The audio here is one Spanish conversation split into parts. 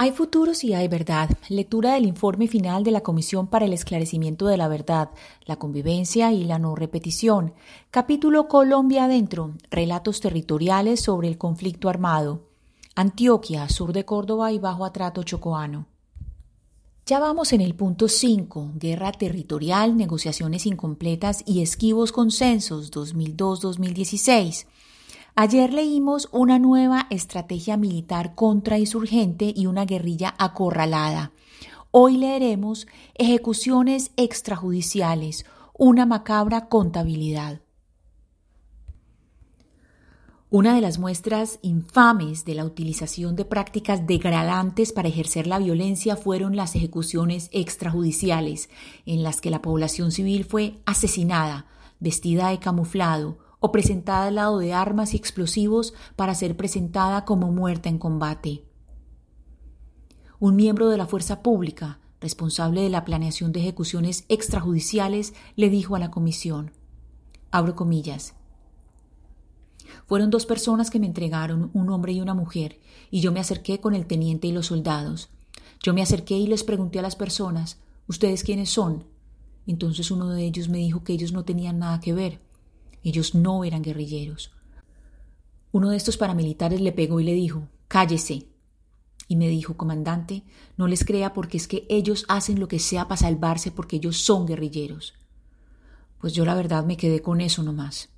Hay futuros y hay verdad. Lectura del informe final de la Comisión para el Esclarecimiento de la Verdad, la Convivencia y la No Repetición. Capítulo Colombia Adentro. Relatos territoriales sobre el conflicto armado. Antioquia, sur de Córdoba y bajo atrato chocoano. Ya vamos en el punto 5, guerra territorial, negociaciones incompletas y esquivos consensos 2002-2016. Ayer leímos una nueva estrategia militar contra insurgente y una guerrilla acorralada. Hoy leeremos ejecuciones extrajudiciales, una macabra contabilidad. Una de las muestras infames de la utilización de prácticas degradantes para ejercer la violencia fueron las ejecuciones extrajudiciales, en las que la población civil fue asesinada, vestida de camuflado, o presentada al lado de armas y explosivos para ser presentada como muerta en combate. Un miembro de la fuerza pública, responsable de la planeación de ejecuciones extrajudiciales, le dijo a la comisión, abro comillas, fueron dos personas que me entregaron, un hombre y una mujer, y yo me acerqué con el teniente y los soldados. Yo me acerqué y les pregunté a las personas, ¿Ustedes quiénes son? Entonces uno de ellos me dijo que ellos no tenían nada que ver. Ellos no eran guerrilleros. Uno de estos paramilitares le pegó y le dijo, Cállese. Y me dijo, comandante, no les crea porque es que ellos hacen lo que sea para salvarse porque ellos son guerrilleros. Pues yo la verdad me quedé con eso nomás.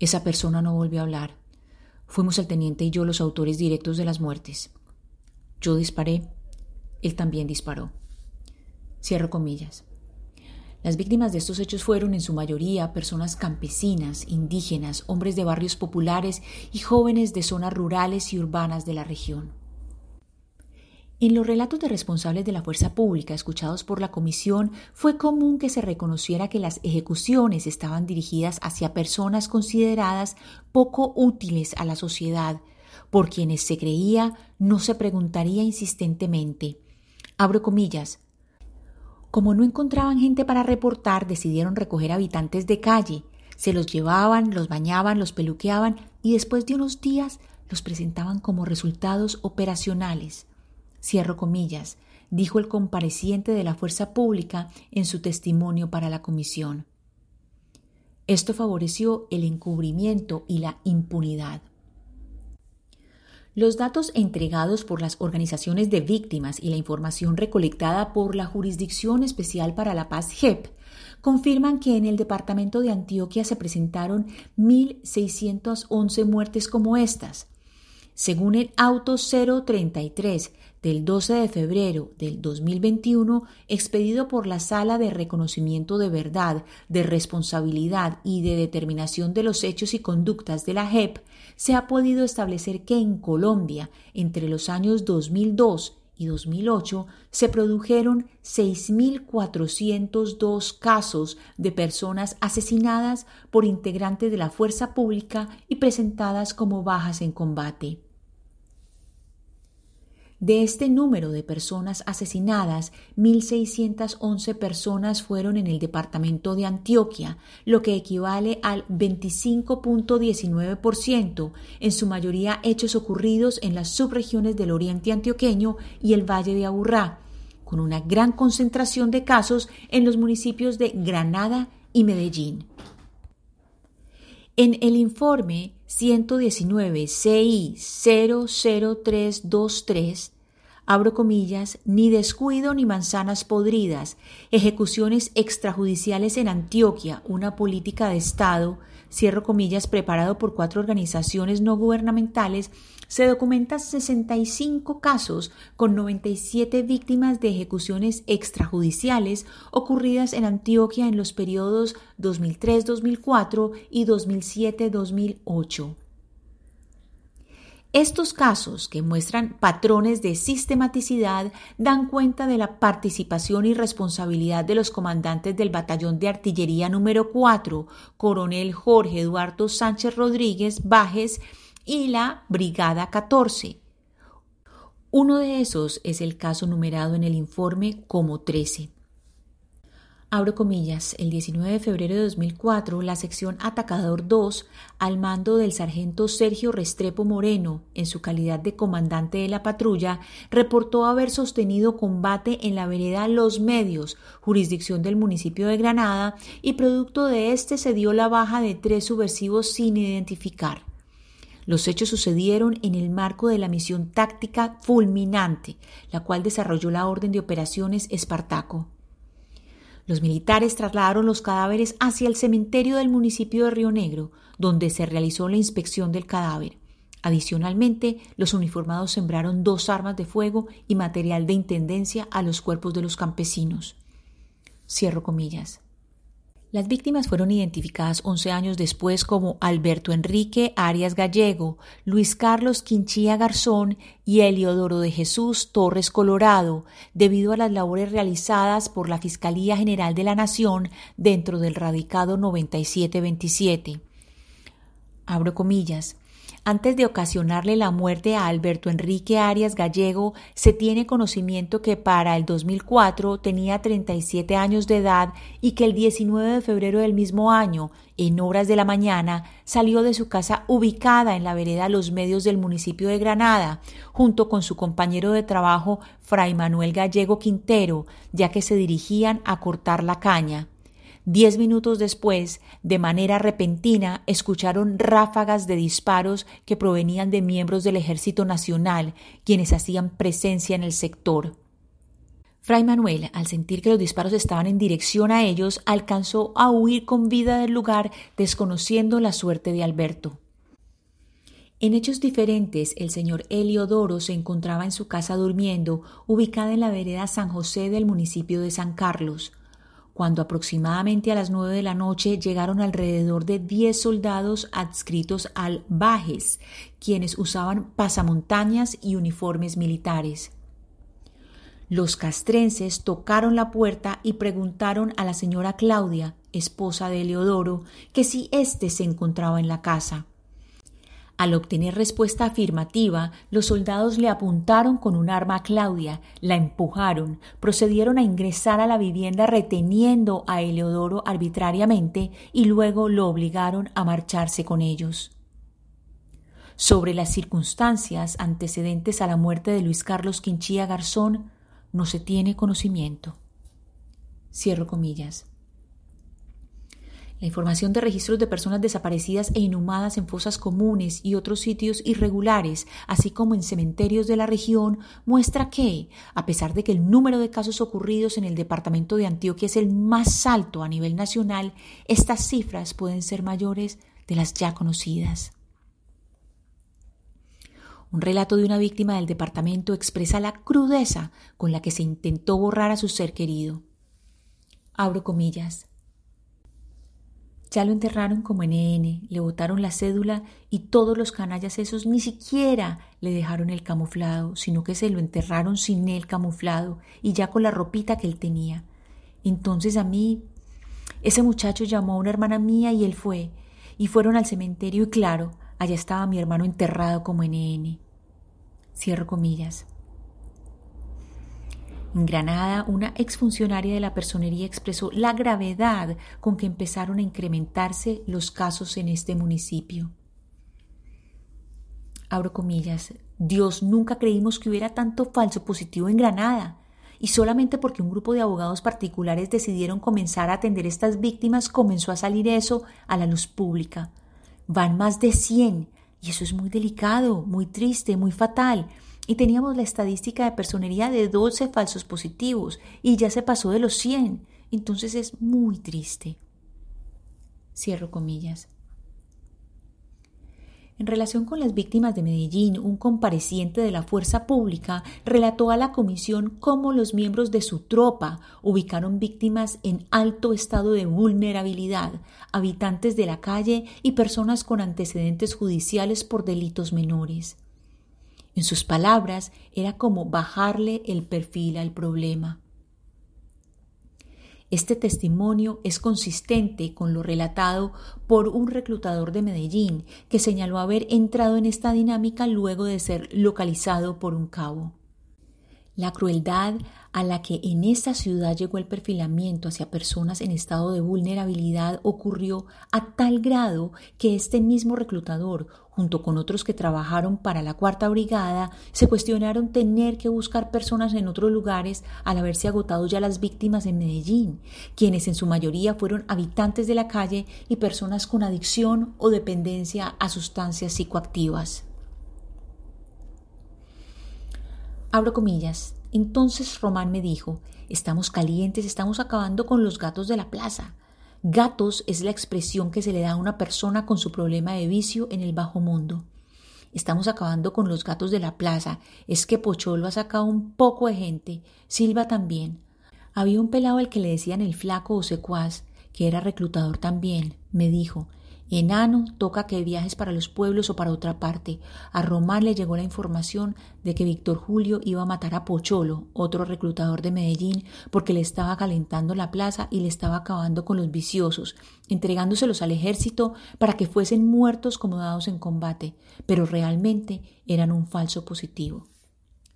Esa persona no volvió a hablar. Fuimos el teniente y yo los autores directos de las muertes. Yo disparé, él también disparó. Cierro comillas. Las víctimas de estos hechos fueron en su mayoría personas campesinas, indígenas, hombres de barrios populares y jóvenes de zonas rurales y urbanas de la región. En los relatos de responsables de la fuerza pública escuchados por la comisión fue común que se reconociera que las ejecuciones estaban dirigidas hacia personas consideradas poco útiles a la sociedad, por quienes se creía no se preguntaría insistentemente. Abro comillas, como no encontraban gente para reportar, decidieron recoger habitantes de calle. Se los llevaban, los bañaban, los peluqueaban y después de unos días los presentaban como resultados operacionales. Cierro comillas, dijo el compareciente de la fuerza pública en su testimonio para la comisión. Esto favoreció el encubrimiento y la impunidad. Los datos entregados por las organizaciones de víctimas y la información recolectada por la Jurisdicción Especial para la Paz JEP confirman que en el departamento de Antioquia se presentaron 1.611 muertes como estas. Según el auto 033 del 12 de febrero del 2021, expedido por la Sala de Reconocimiento de Verdad, de Responsabilidad y de Determinación de los Hechos y Conductas de la JEP, se ha podido establecer que en Colombia, entre los años 2002 y 2008, se produjeron 6.402 casos de personas asesinadas por integrantes de la fuerza pública y presentadas como bajas en combate. De este número de personas asesinadas, 1.611 personas fueron en el departamento de Antioquia, lo que equivale al 25.19%, en su mayoría hechos ocurridos en las subregiones del oriente antioqueño y el valle de Aburrá, con una gran concentración de casos en los municipios de Granada y Medellín. En el informe 119 CI 00323, abro comillas, ni descuido ni manzanas podridas, ejecuciones extrajudiciales en Antioquia, una política de Estado, cierro comillas, preparado por cuatro organizaciones no gubernamentales, se documentan 65 casos con 97 víctimas de ejecuciones extrajudiciales ocurridas en Antioquia en los periodos 2003-2004 y 2007-2008. Estos casos, que muestran patrones de sistematicidad, dan cuenta de la participación y responsabilidad de los comandantes del Batallón de Artillería número 4, coronel Jorge Eduardo Sánchez Rodríguez Bajes, y la Brigada 14. Uno de esos es el caso numerado en el informe como 13. Abro comillas, el 19 de febrero de 2004, la sección Atacador 2, al mando del sargento Sergio Restrepo Moreno, en su calidad de comandante de la patrulla, reportó haber sostenido combate en la vereda Los Medios, jurisdicción del municipio de Granada, y producto de este se dio la baja de tres subversivos sin identificar. Los hechos sucedieron en el marco de la misión táctica fulminante, la cual desarrolló la Orden de Operaciones Espartaco. Los militares trasladaron los cadáveres hacia el cementerio del municipio de Río Negro, donde se realizó la inspección del cadáver. Adicionalmente, los uniformados sembraron dos armas de fuego y material de intendencia a los cuerpos de los campesinos. Cierro comillas. Las víctimas fueron identificadas 11 años después como Alberto Enrique Arias Gallego, Luis Carlos Quinchía Garzón y Eliodoro de Jesús Torres Colorado, debido a las labores realizadas por la Fiscalía General de la Nación dentro del radicado 9727. Abro comillas. Antes de ocasionarle la muerte a Alberto Enrique Arias Gallego, se tiene conocimiento que para el 2004 tenía 37 años de edad y que el 19 de febrero del mismo año, en horas de la mañana, salió de su casa ubicada en la vereda Los Medios del municipio de Granada, junto con su compañero de trabajo Fray Manuel Gallego Quintero, ya que se dirigían a cortar la caña. Diez minutos después, de manera repentina, escucharon ráfagas de disparos que provenían de miembros del Ejército Nacional, quienes hacían presencia en el sector. Fray Manuel, al sentir que los disparos estaban en dirección a ellos, alcanzó a huir con vida del lugar, desconociendo la suerte de Alberto. En hechos diferentes, el señor Eliodoro se encontraba en su casa durmiendo, ubicada en la vereda San José del municipio de San Carlos cuando aproximadamente a las nueve de la noche llegaron alrededor de diez soldados adscritos al Bajes, quienes usaban pasamontañas y uniformes militares. Los castrenses tocaron la puerta y preguntaron a la señora Claudia, esposa de Leodoro, que si éste se encontraba en la casa. Al obtener respuesta afirmativa, los soldados le apuntaron con un arma a Claudia, la empujaron, procedieron a ingresar a la vivienda reteniendo a Eleodoro arbitrariamente y luego lo obligaron a marcharse con ellos. Sobre las circunstancias antecedentes a la muerte de Luis Carlos Quinchía Garzón no se tiene conocimiento. Cierro comillas. La información de registros de personas desaparecidas e inhumadas en fosas comunes y otros sitios irregulares, así como en cementerios de la región, muestra que, a pesar de que el número de casos ocurridos en el departamento de Antioquia es el más alto a nivel nacional, estas cifras pueden ser mayores de las ya conocidas. Un relato de una víctima del departamento expresa la crudeza con la que se intentó borrar a su ser querido. Abro comillas. Ya lo enterraron como NN, le botaron la cédula y todos los canallas esos ni siquiera le dejaron el camuflado, sino que se lo enterraron sin el camuflado y ya con la ropita que él tenía. Entonces a mí, ese muchacho llamó a una hermana mía y él fue, y fueron al cementerio y claro, allá estaba mi hermano enterrado como NN. Cierro comillas. En Granada, una exfuncionaria de la personería expresó la gravedad con que empezaron a incrementarse los casos en este municipio. Abro comillas, Dios nunca creímos que hubiera tanto falso positivo en Granada, y solamente porque un grupo de abogados particulares decidieron comenzar a atender estas víctimas comenzó a salir eso a la luz pública. Van más de 100, y eso es muy delicado, muy triste, muy fatal y teníamos la estadística de personería de 12 falsos positivos y ya se pasó de los 100. Entonces es muy triste. Cierro comillas. En relación con las víctimas de Medellín, un compareciente de la fuerza pública relató a la comisión cómo los miembros de su tropa ubicaron víctimas en alto estado de vulnerabilidad, habitantes de la calle y personas con antecedentes judiciales por delitos menores. En sus palabras, era como bajarle el perfil al problema. Este testimonio es consistente con lo relatado por un reclutador de Medellín que señaló haber entrado en esta dinámica luego de ser localizado por un cabo. La crueldad a la que en esta ciudad llegó el perfilamiento hacia personas en estado de vulnerabilidad ocurrió a tal grado que este mismo reclutador, junto con otros que trabajaron para la cuarta brigada, se cuestionaron tener que buscar personas en otros lugares al haberse agotado ya las víctimas en Medellín, quienes en su mayoría fueron habitantes de la calle y personas con adicción o dependencia a sustancias psicoactivas. Abro comillas. Entonces Román me dijo, estamos calientes, estamos acabando con los gatos de la plaza. Gatos es la expresión que se le da a una persona con su problema de vicio en el bajo mundo. Estamos acabando con los gatos de la plaza. Es que Pocholo ha sacado un poco de gente. Silva también. Había un pelado al que le decían el flaco o secuaz, que era reclutador también. Me dijo, Enano, toca que viajes para los pueblos o para otra parte. A Román le llegó la información de que Víctor Julio iba a matar a Pocholo, otro reclutador de Medellín, porque le estaba calentando la plaza y le estaba acabando con los viciosos, entregándoselos al ejército para que fuesen muertos como dados en combate, pero realmente eran un falso positivo.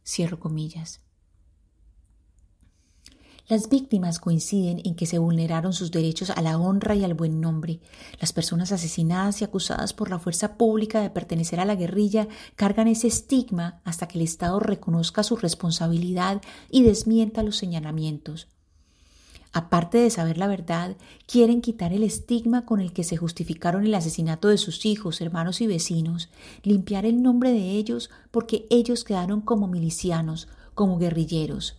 Cierro comillas. Las víctimas coinciden en que se vulneraron sus derechos a la honra y al buen nombre. Las personas asesinadas y acusadas por la fuerza pública de pertenecer a la guerrilla cargan ese estigma hasta que el Estado reconozca su responsabilidad y desmienta los señalamientos. Aparte de saber la verdad, quieren quitar el estigma con el que se justificaron el asesinato de sus hijos, hermanos y vecinos, limpiar el nombre de ellos porque ellos quedaron como milicianos, como guerrilleros.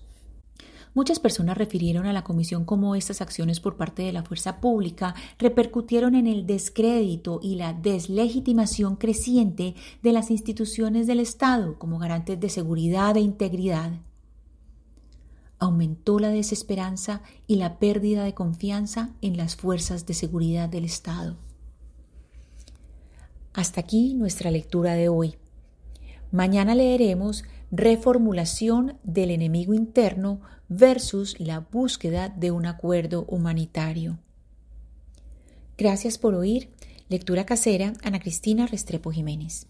Muchas personas refirieron a la comisión cómo estas acciones por parte de la fuerza pública repercutieron en el descrédito y la deslegitimación creciente de las instituciones del Estado como garantes de seguridad e integridad. Aumentó la desesperanza y la pérdida de confianza en las fuerzas de seguridad del Estado. Hasta aquí nuestra lectura de hoy. Mañana leeremos reformulación del enemigo interno versus la búsqueda de un acuerdo humanitario. Gracias por oír. Lectura casera, Ana Cristina Restrepo Jiménez.